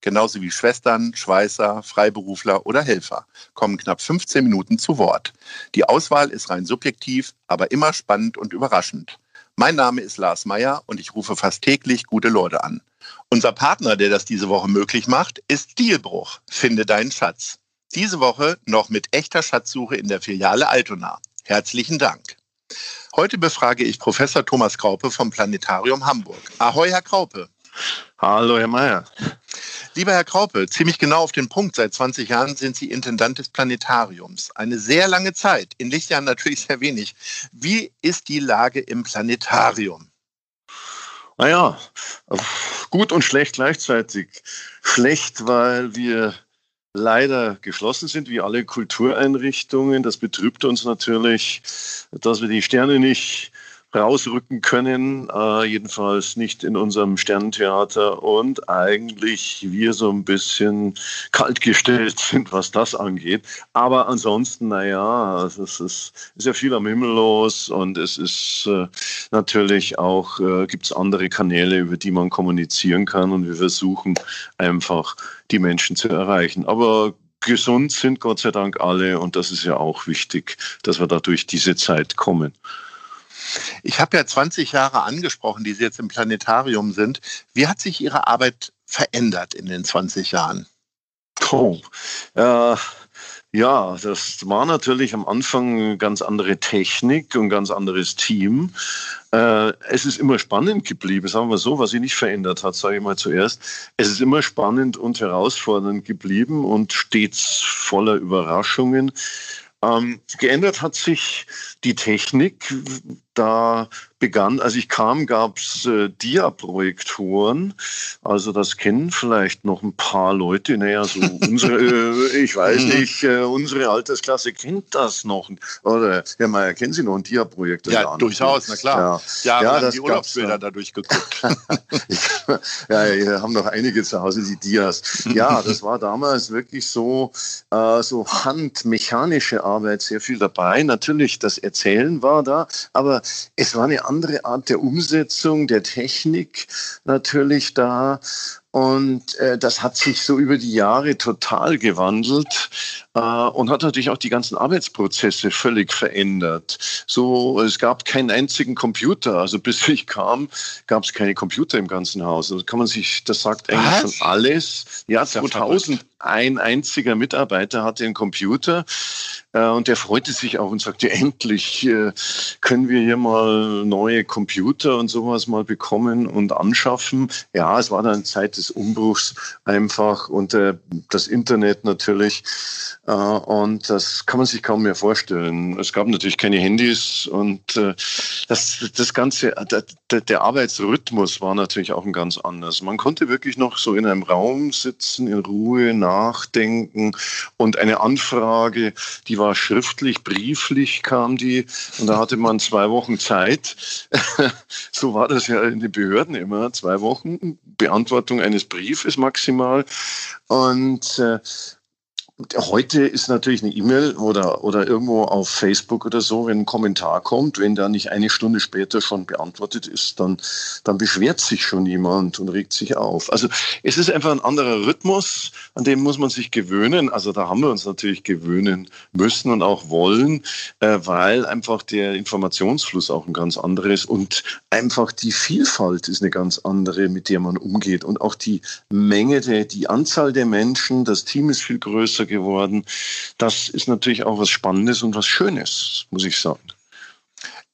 genauso wie Schwestern, Schweißer, Freiberufler oder Helfer, kommen knapp 15 Minuten zu Wort. Die Auswahl ist rein subjektiv, aber immer spannend und überraschend. Mein Name ist Lars Meyer und ich rufe fast täglich gute Leute an. Unser Partner, der das diese Woche möglich macht, ist Stilbruch. Finde deinen Schatz. Diese Woche noch mit echter Schatzsuche in der Filiale Altona. Herzlichen Dank. Heute befrage ich Professor Thomas Kraupe vom Planetarium Hamburg. Ahoi, Herr Kraupe. Hallo, Herr Mayer. Lieber Herr Kraupe, ziemlich genau auf den Punkt. Seit 20 Jahren sind Sie Intendant des Planetariums. Eine sehr lange Zeit, in Lichtjahren natürlich sehr wenig. Wie ist die Lage im Planetarium? Naja, gut und schlecht gleichzeitig. Schlecht, weil wir leider geschlossen sind, wie alle Kultureinrichtungen. Das betrübt uns natürlich, dass wir die Sterne nicht rausrücken können, äh, jedenfalls nicht in unserem Sternentheater und eigentlich wir so ein bisschen kaltgestellt sind, was das angeht. Aber ansonsten, naja, es ist, ist ja viel am Himmel los und es ist äh, natürlich auch, äh, gibt es andere Kanäle, über die man kommunizieren kann und wir versuchen einfach die Menschen zu erreichen. Aber gesund sind Gott sei Dank alle und das ist ja auch wichtig, dass wir da durch diese Zeit kommen. Ich habe ja 20 Jahre angesprochen, die Sie jetzt im Planetarium sind. Wie hat sich Ihre Arbeit verändert in den 20 Jahren? Oh, äh, ja, das war natürlich am Anfang ganz andere Technik und ganz anderes Team. Äh, es ist immer spannend geblieben, sagen wir so, was sich nicht verändert hat, sage ich mal zuerst. Es ist immer spannend und herausfordernd geblieben und stets voller Überraschungen. Ähm, geändert hat sich die Technik. Da begann, als ich kam, gab es äh, Dia-Projektoren. Also das kennen vielleicht noch ein paar Leute. Naja, so unsere, äh, ich weiß mhm. nicht, äh, unsere Altersklasse kennt das noch. Oder Herr Mayer, kennen Sie noch einen Dia-Projektor? Ja, durchaus, na klar. Ja, ja, ja das die Urlaubsbilder dadurch geguckt. ja, wir haben noch einige zu Hause, die Dias. Ja, das war damals wirklich so, äh, so handmechanische Arbeit, sehr viel dabei. Natürlich, das Erzählen war da, aber es war eine andere Art der Umsetzung, der Technik natürlich da. Und äh, das hat sich so über die Jahre total gewandelt äh, und hat natürlich auch die ganzen Arbeitsprozesse völlig verändert. So, es gab keinen einzigen Computer. Also bis ich kam, gab es keine Computer im ganzen Haus. Also kann man sich, das sagt eigentlich Was? schon alles. Ja, 2000 ein einziger Mitarbeiter hatte einen Computer äh, und der freute sich auch und sagte, endlich äh, können wir hier mal neue Computer und sowas mal bekommen und anschaffen. Ja, es war dann Zeit des Umbruchs einfach und äh, das Internet natürlich. Äh, und das kann man sich kaum mehr vorstellen. Es gab natürlich keine Handys und äh, das, das Ganze, der, der Arbeitsrhythmus war natürlich auch ein ganz anders. Man konnte wirklich noch so in einem Raum sitzen, in Ruhe, nachdenken und eine Anfrage, die war schriftlich, brieflich kam die und da hatte man zwei Wochen Zeit. so war das ja in den Behörden immer, zwei Wochen Beantwortung eines Briefes maximal und äh, Heute ist natürlich eine E-Mail oder, oder irgendwo auf Facebook oder so, wenn ein Kommentar kommt, wenn da nicht eine Stunde später schon beantwortet ist, dann, dann beschwert sich schon jemand und regt sich auf. Also es ist einfach ein anderer Rhythmus, an dem muss man sich gewöhnen. Also da haben wir uns natürlich gewöhnen müssen und auch wollen, äh, weil einfach der Informationsfluss auch ein ganz anderes und einfach die Vielfalt ist eine ganz andere, mit der man umgeht. Und auch die Menge, der, die Anzahl der Menschen, das Team ist viel größer geworden. Das ist natürlich auch was Spannendes und was Schönes, muss ich sagen.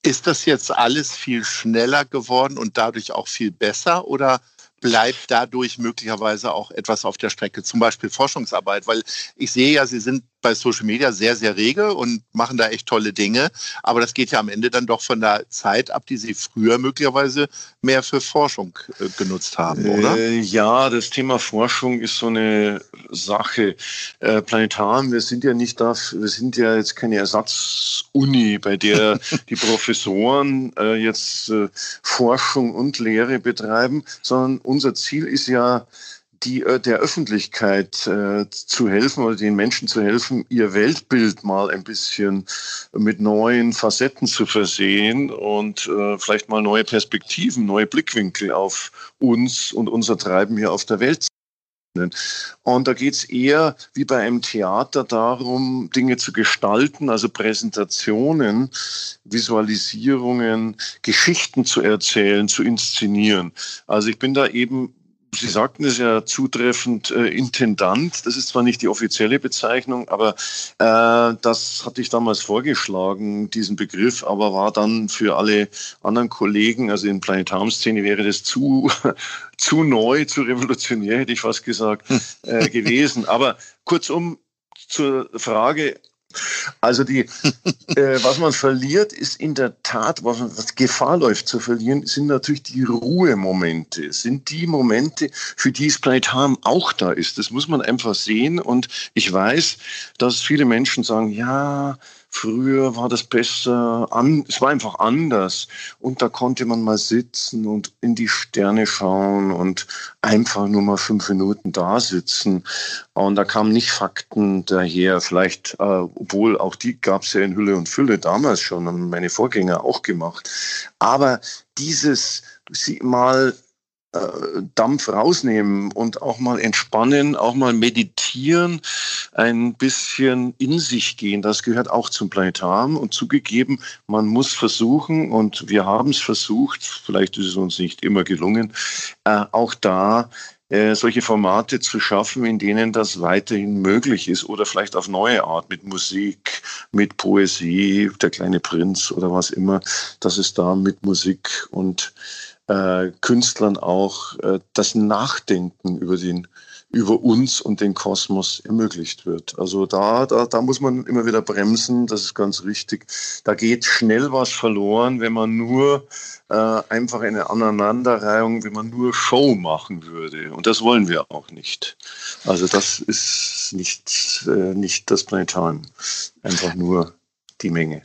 Ist das jetzt alles viel schneller geworden und dadurch auch viel besser oder bleibt dadurch möglicherweise auch etwas auf der Strecke, zum Beispiel Forschungsarbeit? Weil ich sehe ja, Sie sind bei Social Media sehr, sehr rege und machen da echt tolle Dinge. Aber das geht ja am Ende dann doch von der Zeit ab, die Sie früher möglicherweise mehr für Forschung äh, genutzt haben, oder? Äh, ja, das Thema Forschung ist so eine Sache. Äh, Planetarium, wir sind ja nicht da, wir sind ja jetzt keine Ersatzuni, bei der die Professoren äh, jetzt äh, Forschung und Lehre betreiben, sondern unser Ziel ist ja, die, äh, der Öffentlichkeit äh, zu helfen oder den Menschen zu helfen, ihr Weltbild mal ein bisschen mit neuen Facetten zu versehen und äh, vielleicht mal neue Perspektiven, neue Blickwinkel auf uns und unser Treiben hier auf der Welt und da geht es eher wie bei einem Theater darum, Dinge zu gestalten, also Präsentationen, Visualisierungen, Geschichten zu erzählen, zu inszenieren. Also ich bin da eben Sie sagten es ja zutreffend, äh, Intendant. Das ist zwar nicht die offizielle Bezeichnung, aber äh, das hatte ich damals vorgeschlagen, diesen Begriff, aber war dann für alle anderen Kollegen, also in Planetarium-Szene wäre das zu, zu neu, zu revolutionär, hätte ich fast gesagt, äh, gewesen. Aber kurzum zur Frage, also die, äh, was man verliert, ist in der Tat, was, was Gefahr läuft zu verlieren, sind natürlich die Ruhemomente, sind die Momente, für die es Planetarium auch da ist. Das muss man einfach sehen. Und ich weiß, dass viele Menschen sagen, ja, Früher war das besser, an, es war einfach anders. Und da konnte man mal sitzen und in die Sterne schauen und einfach nur mal fünf Minuten da sitzen. Und da kamen nicht Fakten daher. Vielleicht, äh, obwohl auch die gab es ja in Hülle und Fülle damals schon, haben meine Vorgänger auch gemacht. Aber dieses sie mal Dampf rausnehmen und auch mal entspannen, auch mal meditieren, ein bisschen in sich gehen. Das gehört auch zum Planetarium. Und zugegeben, man muss versuchen, und wir haben es versucht, vielleicht ist es uns nicht immer gelungen, äh, auch da äh, solche Formate zu schaffen, in denen das weiterhin möglich ist oder vielleicht auf neue Art mit Musik, mit Poesie, der kleine Prinz oder was immer, dass es da mit Musik und äh, Künstlern auch äh, das Nachdenken über den über uns und den Kosmos ermöglicht wird. Also da, da, da muss man immer wieder bremsen, das ist ganz richtig. Da geht schnell was verloren, wenn man nur äh, einfach eine Aneinanderreihung, wenn man nur Show machen würde. Und das wollen wir auch nicht. Also das ist nicht, äh, nicht das Planetarium. Einfach nur die Menge.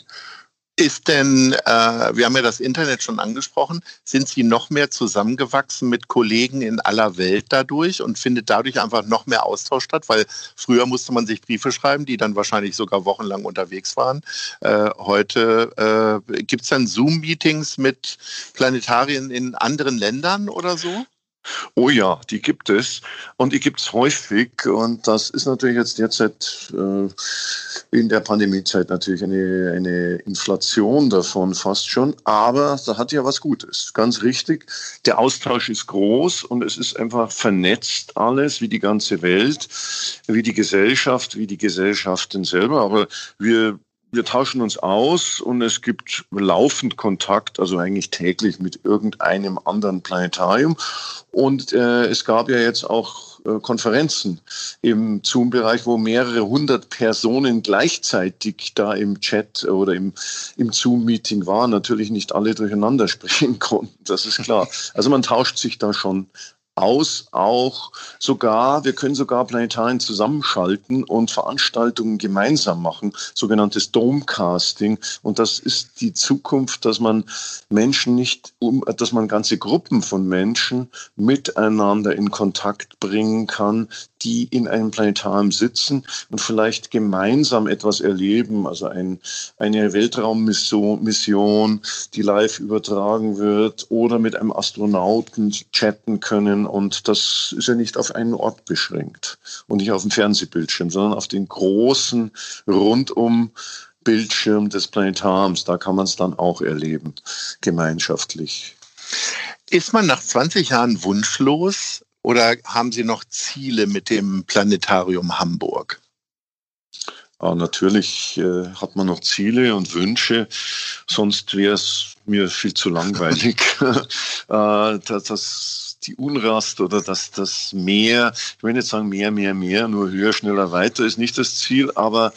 Ist denn, äh, wir haben ja das Internet schon angesprochen, sind Sie noch mehr zusammengewachsen mit Kollegen in aller Welt dadurch und findet dadurch einfach noch mehr Austausch statt? Weil früher musste man sich Briefe schreiben, die dann wahrscheinlich sogar wochenlang unterwegs waren. Äh, heute äh, gibt es dann Zoom-Meetings mit Planetarien in anderen Ländern oder so? Oh ja, die gibt es und die gibt es häufig und das ist natürlich jetzt derzeit äh, in der Pandemiezeit natürlich eine, eine Inflation davon fast schon, aber da hat ja was Gutes, ganz richtig. Der Austausch ist groß und es ist einfach vernetzt alles, wie die ganze Welt, wie die Gesellschaft, wie die Gesellschaften selber, aber wir wir tauschen uns aus und es gibt laufend Kontakt, also eigentlich täglich mit irgendeinem anderen Planetarium. Und äh, es gab ja jetzt auch äh, Konferenzen im Zoom-Bereich, wo mehrere hundert Personen gleichzeitig da im Chat oder im, im Zoom-Meeting waren. Natürlich nicht alle durcheinander sprechen konnten, das ist klar. Also man tauscht sich da schon aus, auch sogar, wir können sogar Planetarien zusammenschalten und Veranstaltungen gemeinsam machen, sogenanntes Domecasting. Und das ist die Zukunft, dass man Menschen nicht, um, dass man ganze Gruppen von Menschen miteinander in Kontakt bringen kann, die in einem Planetarium sitzen und vielleicht gemeinsam etwas erleben, also ein, eine Weltraummission, Mission, die live übertragen wird oder mit einem Astronauten chatten können und das ist ja nicht auf einen Ort beschränkt und nicht auf dem Fernsehbildschirm, sondern auf den großen rundum Bildschirm des Planetariums. Da kann man es dann auch erleben, gemeinschaftlich. Ist man nach 20 Jahren wunschlos oder haben Sie noch Ziele mit dem Planetarium Hamburg? Aber natürlich äh, hat man noch Ziele und Wünsche, sonst wäre es mir viel zu langweilig. äh, dass, dass die Unrast oder dass das mehr, ich will nicht sagen mehr, mehr, mehr, nur höher, schneller, weiter ist nicht das Ziel, aber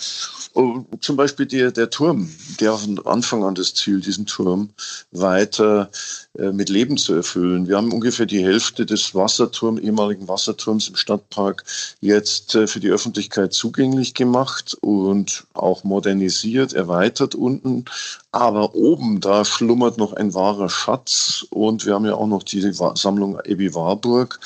Oh, zum Beispiel der, der Turm, der von Anfang an das Ziel, diesen Turm weiter äh, mit Leben zu erfüllen. Wir haben ungefähr die Hälfte des Wasserturms, ehemaligen Wasserturms im Stadtpark jetzt äh, für die Öffentlichkeit zugänglich gemacht und auch modernisiert, erweitert unten. Aber oben, da schlummert noch ein wahrer Schatz und wir haben ja auch noch die Sammlung Ebi Warburg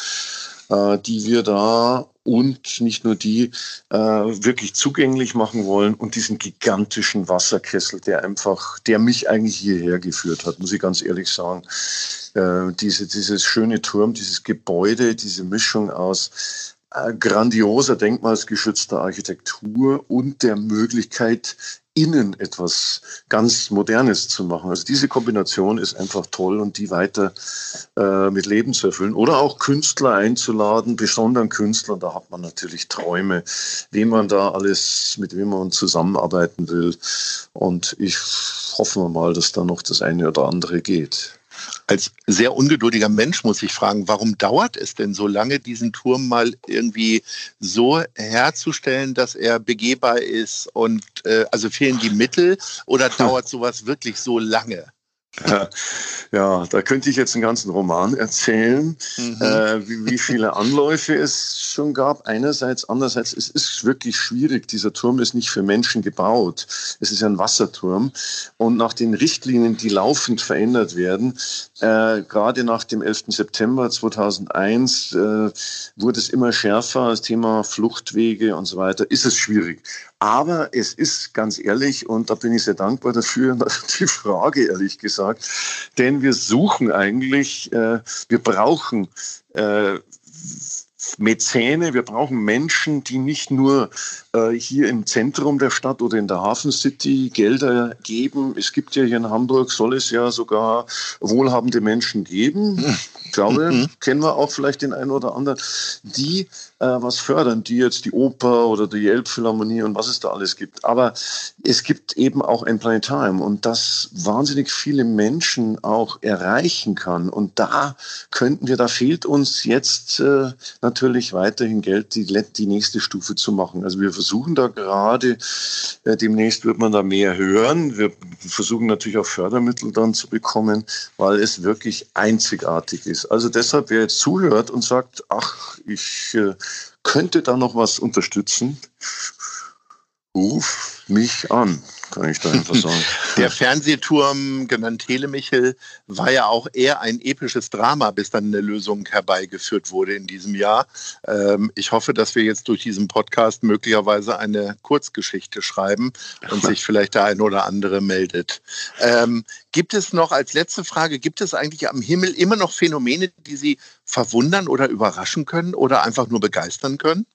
äh, die wir da und nicht nur die äh, wirklich zugänglich machen wollen und diesen gigantischen Wasserkessel, der einfach, der mich eigentlich hierher geführt hat, muss ich ganz ehrlich sagen. Äh, diese, dieses schöne Turm, dieses Gebäude, diese Mischung aus grandioser denkmalsgeschützter Architektur und der Möglichkeit, innen etwas ganz Modernes zu machen. Also diese Kombination ist einfach toll und die weiter äh, mit Leben zu erfüllen. Oder auch Künstler einzuladen, besonderen Künstler. Da hat man natürlich Träume, wem man da alles, mit wem man zusammenarbeiten will. Und ich hoffe mal, dass da noch das eine oder andere geht. Als sehr ungeduldiger Mensch muss ich fragen, warum dauert es denn so lange, diesen Turm mal irgendwie so herzustellen, dass er begehbar ist und äh, also fehlen die Mittel oder dauert sowas wirklich so lange? Ja, da könnte ich jetzt einen ganzen Roman erzählen, mhm. äh, wie, wie, viele Anläufe es schon gab. Einerseits, andererseits, es ist wirklich schwierig. Dieser Turm ist nicht für Menschen gebaut. Es ist ein Wasserturm. Und nach den Richtlinien, die laufend verändert werden, äh, gerade nach dem 11. September 2001 äh, wurde es immer schärfer. Das Thema Fluchtwege und so weiter ist es schwierig. Aber es ist ganz ehrlich, und da bin ich sehr dankbar dafür, die Frage ehrlich gesagt, denn wir suchen eigentlich, äh, wir brauchen äh, Mäzene, wir brauchen Menschen, die nicht nur äh, hier im Zentrum der Stadt oder in der Hafen City Gelder geben. Es gibt ja hier in Hamburg, soll es ja sogar wohlhabende Menschen geben. Ich glaube, mhm. kennen wir auch vielleicht den einen oder anderen, die äh, was fördern, die jetzt die Oper oder die Elbphilharmonie und was es da alles gibt. Aber es gibt eben auch ein Planetarium und das wahnsinnig viele Menschen auch erreichen kann. Und da könnten wir, da fehlt uns jetzt äh, natürlich weiterhin Geld, die, die nächste Stufe zu machen. Also wir versuchen da gerade, äh, demnächst wird man da mehr hören. Wir versuchen natürlich auch Fördermittel dann zu bekommen, weil es wirklich einzigartig ist. Also deshalb, wer jetzt zuhört und sagt, ach, ich äh, könnte da noch was unterstützen, ruf mich an kann ich da einfach sagen. Der Fernsehturm, genannt Telemichel, war ja auch eher ein episches Drama, bis dann eine Lösung herbeigeführt wurde in diesem Jahr. Ähm, ich hoffe, dass wir jetzt durch diesen Podcast möglicherweise eine Kurzgeschichte schreiben und sich vielleicht der ein oder andere meldet. Ähm, gibt es noch als letzte Frage, gibt es eigentlich am Himmel immer noch Phänomene, die Sie verwundern oder überraschen können oder einfach nur begeistern können?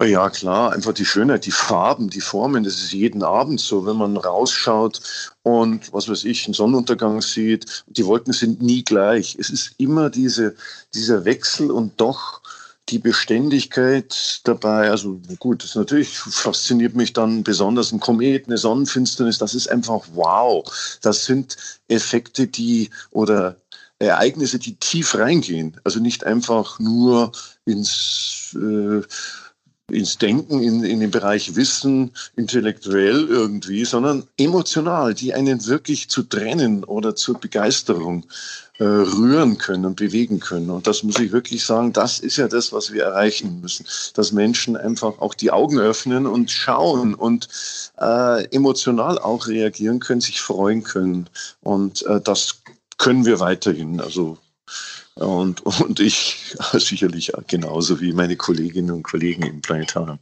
Ja, klar, einfach die Schönheit, die Farben, die Formen, das ist jeden Abend so, wenn man rausschaut und was weiß ich, einen Sonnenuntergang sieht, die Wolken sind nie gleich. Es ist immer diese, dieser Wechsel und doch die Beständigkeit dabei, also gut, das natürlich fasziniert mich dann besonders ein Komet, eine Sonnenfinsternis, das ist einfach wow. Das sind Effekte, die oder Ereignisse, die tief reingehen. Also nicht einfach nur ins äh, ins Denken, in, in den Bereich Wissen, intellektuell irgendwie, sondern emotional, die einen wirklich zu trennen oder zur Begeisterung äh, rühren können und bewegen können. Und das muss ich wirklich sagen, das ist ja das, was wir erreichen müssen, dass Menschen einfach auch die Augen öffnen und schauen und äh, emotional auch reagieren können, sich freuen können. Und äh, das können wir weiterhin. Also und, und ich sicherlich genauso wie meine Kolleginnen und Kollegen im Planetarium.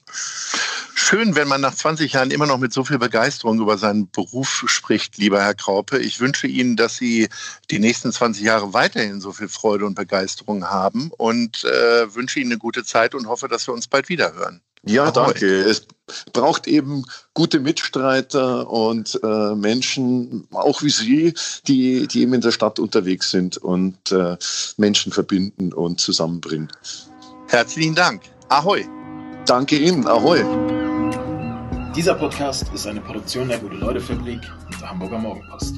Schön, wenn man nach 20 Jahren immer noch mit so viel Begeisterung über seinen Beruf spricht, lieber Herr Kraupe. Ich wünsche Ihnen, dass Sie die nächsten 20 Jahre weiterhin so viel Freude und Begeisterung haben und äh, wünsche Ihnen eine gute Zeit und hoffe, dass wir uns bald wieder hören. Ja, danke. Es braucht eben gute Mitstreiter und äh, Menschen, auch wie Sie, die, die eben in der Stadt unterwegs sind und äh, Menschen verbinden und zusammenbringen. Herzlichen Dank. Ahoi. Danke Ihnen. Ahoi. Dieser Podcast ist eine Produktion der Gute-Leute-Fabrik und der Hamburger Morgenpost.